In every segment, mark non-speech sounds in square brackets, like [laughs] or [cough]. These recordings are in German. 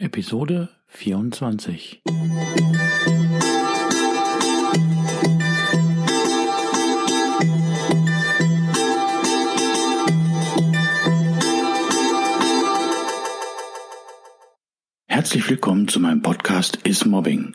Episode 24. Herzlich willkommen zu meinem Podcast Is Mobbing,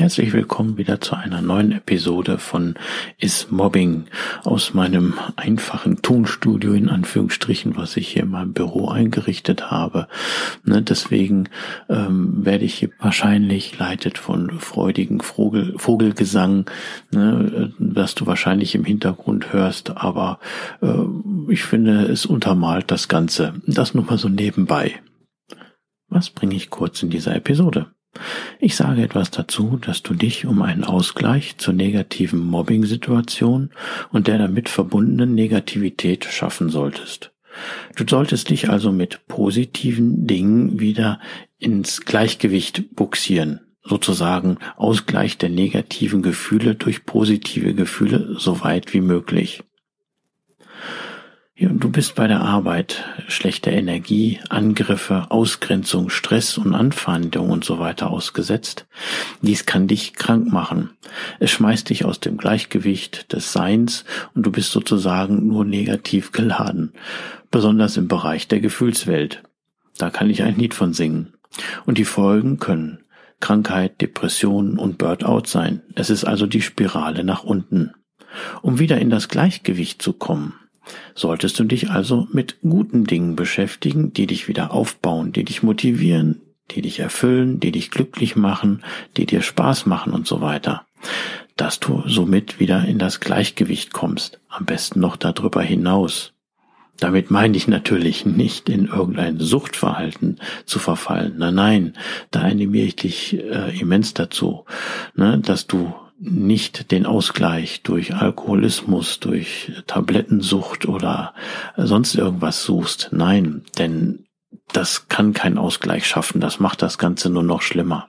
Herzlich willkommen wieder zu einer neuen Episode von Is Mobbing aus meinem einfachen Tonstudio in Anführungsstrichen, was ich hier in meinem Büro eingerichtet habe. Ne, deswegen ähm, werde ich hier wahrscheinlich leitet von freudigen Vogel, Vogelgesang, ne, das du wahrscheinlich im Hintergrund hörst, aber äh, ich finde, es untermalt das Ganze. Das nur mal so nebenbei. Was bringe ich kurz in dieser Episode? Ich sage etwas dazu, dass du dich um einen Ausgleich zur negativen Mobbing-Situation und der damit verbundenen Negativität schaffen solltest. Du solltest dich also mit positiven Dingen wieder ins Gleichgewicht buxieren, sozusagen Ausgleich der negativen Gefühle durch positive Gefühle so weit wie möglich. Du bist bei der Arbeit schlechter Energie, Angriffe, Ausgrenzung, Stress und Anfeindung und so weiter ausgesetzt. Dies kann dich krank machen. Es schmeißt dich aus dem Gleichgewicht des Seins und du bist sozusagen nur negativ geladen. Besonders im Bereich der Gefühlswelt. Da kann ich ein Lied von singen. Und die Folgen können Krankheit, Depression und Burnout sein. Es ist also die Spirale nach unten. Um wieder in das Gleichgewicht zu kommen, solltest du dich also mit guten Dingen beschäftigen, die dich wieder aufbauen, die dich motivieren, die dich erfüllen, die dich glücklich machen, die dir Spaß machen und so weiter. Dass du somit wieder in das Gleichgewicht kommst, am besten noch darüber hinaus. Damit meine ich natürlich nicht in irgendein Suchtverhalten zu verfallen. Nein, nein, da animiere ich dich äh, immens dazu, ne, dass du nicht den Ausgleich durch Alkoholismus, durch Tablettensucht oder sonst irgendwas suchst. Nein, denn das kann keinen Ausgleich schaffen. Das macht das Ganze nur noch schlimmer.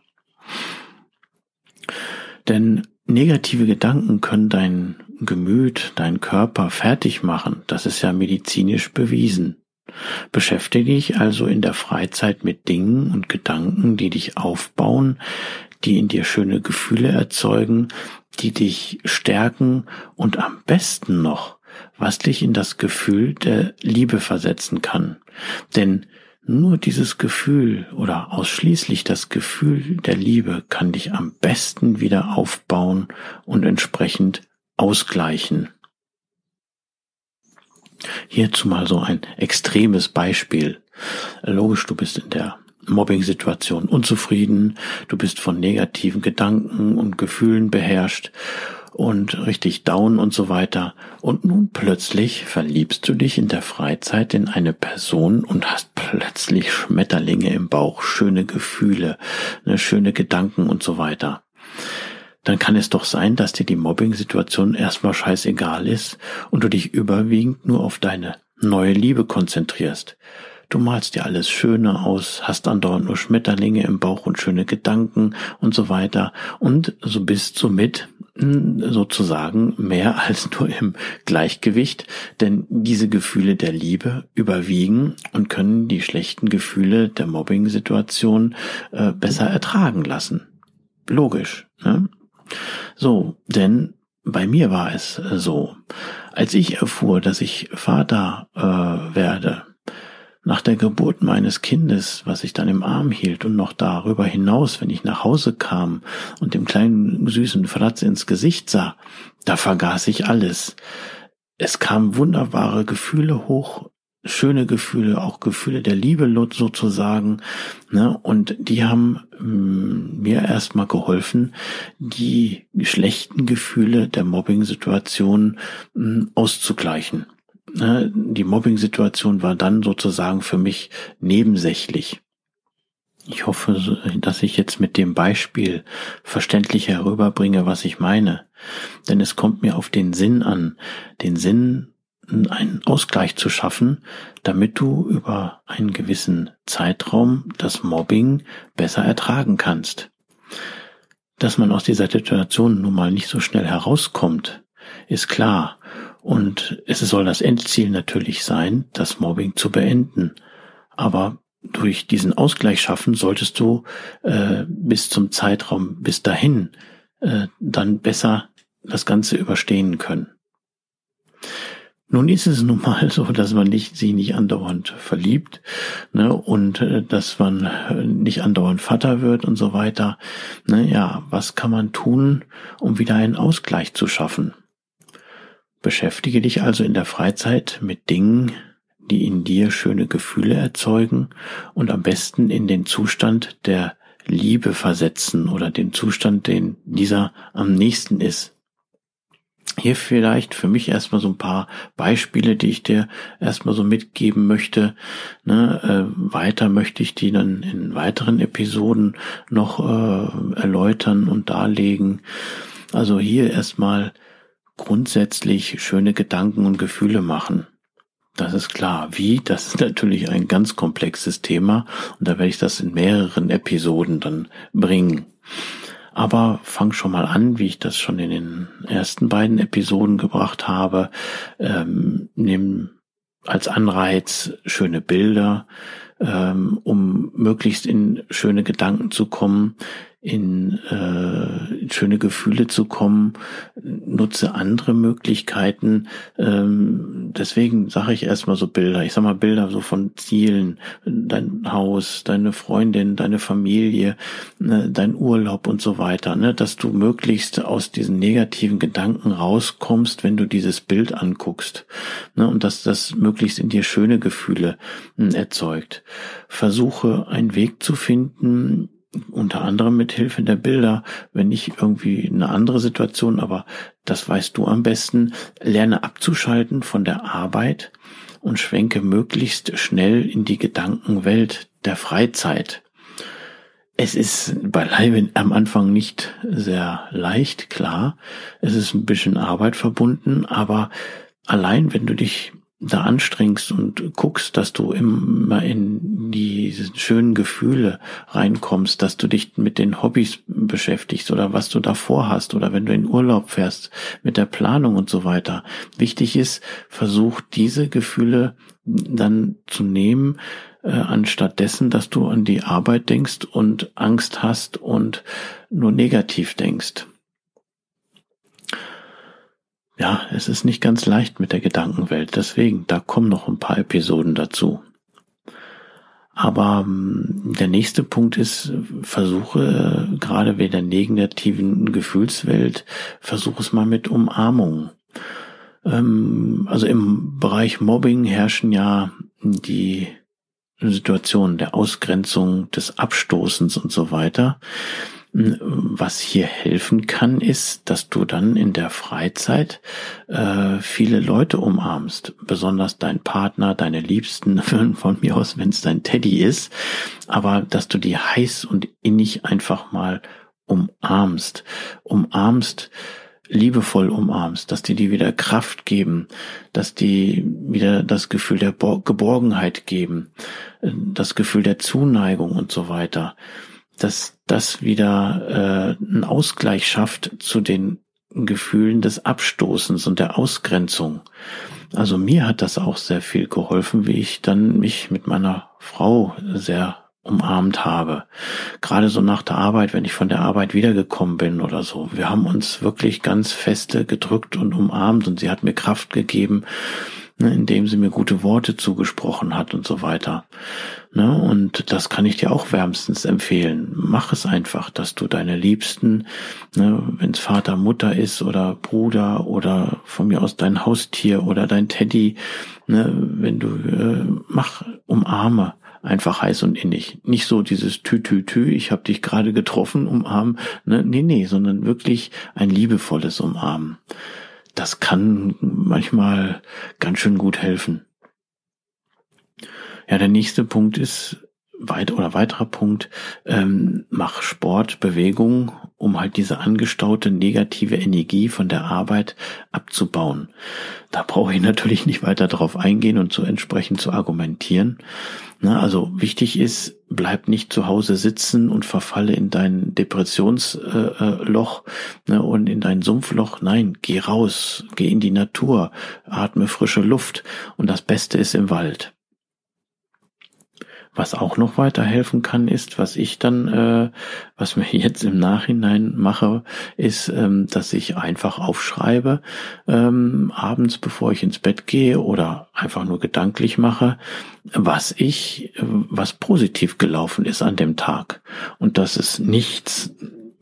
Denn negative Gedanken können dein Gemüt, dein Körper fertig machen. Das ist ja medizinisch bewiesen. Beschäftige dich also in der Freizeit mit Dingen und Gedanken, die dich aufbauen, die in dir schöne Gefühle erzeugen, die dich stärken und am besten noch, was dich in das Gefühl der Liebe versetzen kann. Denn nur dieses Gefühl oder ausschließlich das Gefühl der Liebe kann dich am besten wieder aufbauen und entsprechend ausgleichen. Hierzu mal so ein extremes Beispiel. Logisch, du bist in der Mobbing-Situation unzufrieden, du bist von negativen Gedanken und Gefühlen beherrscht und richtig down und so weiter. Und nun plötzlich verliebst du dich in der Freizeit in eine Person und hast plötzlich Schmetterlinge im Bauch, schöne Gefühle, ne, schöne Gedanken und so weiter. Dann kann es doch sein, dass dir die Mobbing-Situation erstmal scheißegal ist und du dich überwiegend nur auf deine neue Liebe konzentrierst. Du malst dir alles Schöne aus, hast andauernd nur Schmetterlinge im Bauch und schöne Gedanken und so weiter und so bist somit hm, sozusagen mehr [laughs] als nur im Gleichgewicht, denn diese Gefühle der Liebe überwiegen und können die schlechten Gefühle der Mobbing-Situation äh, besser ertragen lassen. Logisch. Ne? So, denn bei mir war es so, als ich erfuhr, dass ich Vater äh, werde, nach der Geburt meines Kindes, was ich dann im Arm hielt und noch darüber hinaus, wenn ich nach Hause kam und dem kleinen süßen Fratz ins Gesicht sah, da vergaß ich alles. Es kamen wunderbare Gefühle hoch, schöne Gefühle, auch Gefühle der Liebe sozusagen, ne? und die haben mm, mir erstmal geholfen, die schlechten Gefühle der Mobbing-Situation mm, auszugleichen. Ne, die Mobbing-Situation war dann sozusagen für mich nebensächlich. Ich hoffe, dass ich jetzt mit dem Beispiel verständlich herüberbringe, was ich meine. Denn es kommt mir auf den Sinn an, den Sinn, einen Ausgleich zu schaffen, damit du über einen gewissen Zeitraum das Mobbing besser ertragen kannst. Dass man aus dieser Situation nun mal nicht so schnell herauskommt, ist klar. Und es soll das Endziel natürlich sein, das Mobbing zu beenden. Aber durch diesen Ausgleich schaffen solltest du äh, bis zum Zeitraum bis dahin äh, dann besser das Ganze überstehen können. Nun ist es nun mal so, dass man nicht, sich nicht andauernd verliebt ne, und äh, dass man äh, nicht andauernd Vater wird und so weiter. Ne, ja, was kann man tun, um wieder einen Ausgleich zu schaffen? Beschäftige dich also in der Freizeit mit Dingen, die in dir schöne Gefühle erzeugen und am besten in den Zustand der Liebe versetzen oder den Zustand, den dieser am nächsten ist. Hier vielleicht für mich erstmal so ein paar Beispiele, die ich dir erstmal so mitgeben möchte. Ne, äh, weiter möchte ich die dann in weiteren Episoden noch äh, erläutern und darlegen. Also hier erstmal grundsätzlich schöne Gedanken und Gefühle machen. Das ist klar. Wie? Das ist natürlich ein ganz komplexes Thema und da werde ich das in mehreren Episoden dann bringen. Aber fang schon mal an, wie ich das schon in den ersten beiden Episoden gebracht habe. Ähm, nimm als Anreiz schöne Bilder, ähm, um möglichst in schöne Gedanken zu kommen in, äh, in schöne Gefühle zu kommen, nutze andere Möglichkeiten. Ähm, deswegen sage ich erstmal so Bilder. Ich sag mal Bilder so von Zielen, dein Haus, deine Freundin, deine Familie, ne, dein Urlaub und so weiter, ne, dass du möglichst aus diesen negativen Gedanken rauskommst, wenn du dieses Bild anguckst, ne, und dass das möglichst in dir schöne Gefühle äh, erzeugt. Versuche einen Weg zu finden, unter anderem mit Hilfe der Bilder, wenn nicht irgendwie eine andere Situation, aber das weißt du am besten, lerne abzuschalten von der Arbeit und schwenke möglichst schnell in die Gedankenwelt der Freizeit. Es ist beileibe am Anfang nicht sehr leicht, klar. Es ist ein bisschen Arbeit verbunden, aber allein wenn du dich da anstrengst und guckst, dass du immer in die schönen Gefühle reinkommst, dass du dich mit den Hobbys beschäftigst oder was du davor hast oder wenn du in Urlaub fährst mit der Planung und so weiter. Wichtig ist, versuch diese Gefühle dann zu nehmen, äh, anstatt dessen, dass du an die Arbeit denkst und Angst hast und nur negativ denkst ja, es ist nicht ganz leicht mit der Gedankenwelt. Deswegen, da kommen noch ein paar Episoden dazu. Aber ähm, der nächste Punkt ist, versuche gerade bei der negativen Gefühlswelt, versuche es mal mit Umarmung. Ähm, also im Bereich Mobbing herrschen ja die Situationen der Ausgrenzung, des Abstoßens und so weiter. Was hier helfen kann, ist, dass du dann in der Freizeit äh, viele Leute umarmst, besonders dein Partner, deine Liebsten, [laughs] von mir aus, wenn es dein Teddy ist, aber dass du die heiß und innig einfach mal umarmst, umarmst, liebevoll umarmst, dass die dir wieder Kraft geben, dass die wieder das Gefühl der Geborgenheit geben, äh, das Gefühl der Zuneigung und so weiter dass das wieder äh, einen Ausgleich schafft zu den Gefühlen des Abstoßens und der Ausgrenzung. Also mir hat das auch sehr viel geholfen, wie ich dann mich mit meiner Frau sehr umarmt habe. Gerade so nach der Arbeit, wenn ich von der Arbeit wiedergekommen bin oder so. Wir haben uns wirklich ganz feste gedrückt und umarmt und sie hat mir Kraft gegeben, ne, indem sie mir gute Worte zugesprochen hat und so weiter. Ne, und das kann ich dir auch wärmstens empfehlen. Mach es einfach, dass du deine Liebsten, ne, wenn es Vater, Mutter ist oder Bruder oder von mir aus dein Haustier oder dein Teddy, ne, wenn du äh, mach, umarme einfach heiß und innig. Nicht so dieses Tü-Tü-Tü, ich habe dich gerade getroffen, umarmen. Ne? Nee, nee, sondern wirklich ein liebevolles Umarmen. das kann manchmal ganz schön gut helfen. Ja, der nächste Punkt ist weit oder weiterer Punkt, ähm, mach Sport, Bewegung, um halt diese angestaute negative Energie von der Arbeit abzubauen. Da brauche ich natürlich nicht weiter darauf eingehen und so entsprechend zu argumentieren. Na, also wichtig ist, bleib nicht zu Hause sitzen und verfalle in dein Depressionsloch äh, ne, und in dein Sumpfloch. Nein, geh raus, geh in die Natur, atme frische Luft und das Beste ist im Wald. Was auch noch weiterhelfen kann, ist, was ich dann, äh, was mir [laughs] jetzt im Nachhinein mache, ist, ähm, dass ich einfach aufschreibe, ähm, abends, bevor ich ins Bett gehe oder einfach nur gedanklich mache, was ich, was positiv gelaufen ist an dem Tag. Und dass es nichts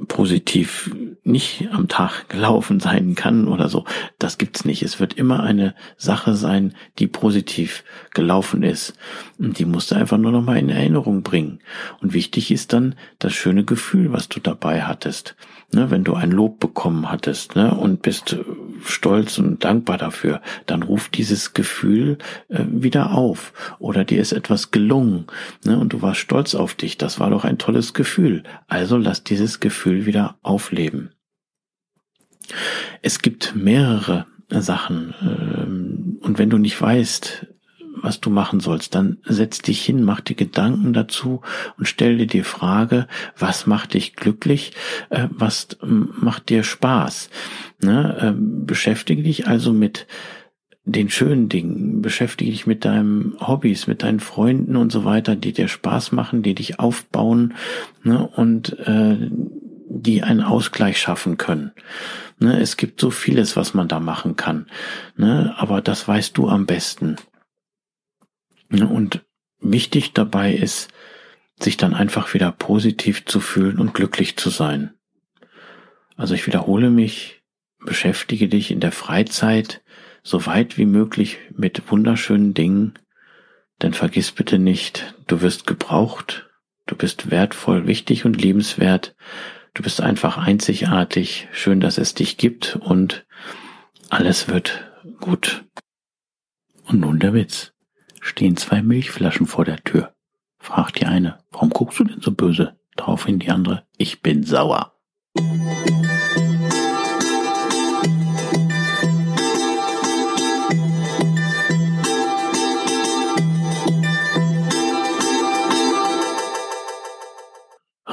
positiv nicht am Tag gelaufen sein kann oder so. Das gibt's nicht. Es wird immer eine Sache sein, die positiv gelaufen ist. Und die musst du einfach nur noch mal in Erinnerung bringen. Und wichtig ist dann das schöne Gefühl, was du dabei hattest. Ne, wenn du ein Lob bekommen hattest ne, und bist stolz und dankbar dafür, dann ruft dieses Gefühl äh, wieder auf. Oder dir ist etwas gelungen ne, und du warst stolz auf dich. Das war doch ein tolles Gefühl. Also lass dieses Gefühl wieder aufleben. Es gibt mehrere Sachen. Ähm, und wenn du nicht weißt, was du machen sollst, dann setz dich hin, mach dir Gedanken dazu und stell dir die Frage, was macht dich glücklich, äh, was macht dir Spaß. Ne? Ähm, beschäftige dich also mit den schönen Dingen, beschäftige dich mit deinen Hobbys, mit deinen Freunden und so weiter, die dir Spaß machen, die dich aufbauen ne? und äh, die einen Ausgleich schaffen können. Ne? Es gibt so vieles, was man da machen kann, ne? aber das weißt du am besten. Und wichtig dabei ist, sich dann einfach wieder positiv zu fühlen und glücklich zu sein. Also ich wiederhole mich, beschäftige dich in der Freizeit so weit wie möglich mit wunderschönen Dingen, denn vergiss bitte nicht, du wirst gebraucht, du bist wertvoll, wichtig und liebenswert, du bist einfach einzigartig, schön, dass es dich gibt und alles wird gut. Und nun der Witz stehen zwei Milchflaschen vor der Tür. Fragt die eine, warum guckst du denn so böse? Daraufhin die andere, ich bin sauer.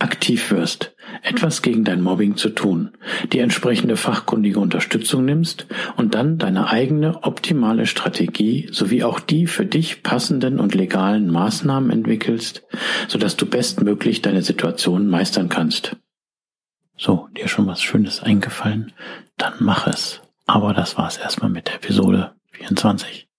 aktiv wirst, etwas gegen dein Mobbing zu tun, die entsprechende fachkundige Unterstützung nimmst und dann deine eigene optimale Strategie sowie auch die für dich passenden und legalen Maßnahmen entwickelst, sodass du bestmöglich deine Situation meistern kannst. So, dir schon was Schönes eingefallen? Dann mach es. Aber das war's erstmal mit der Episode 24.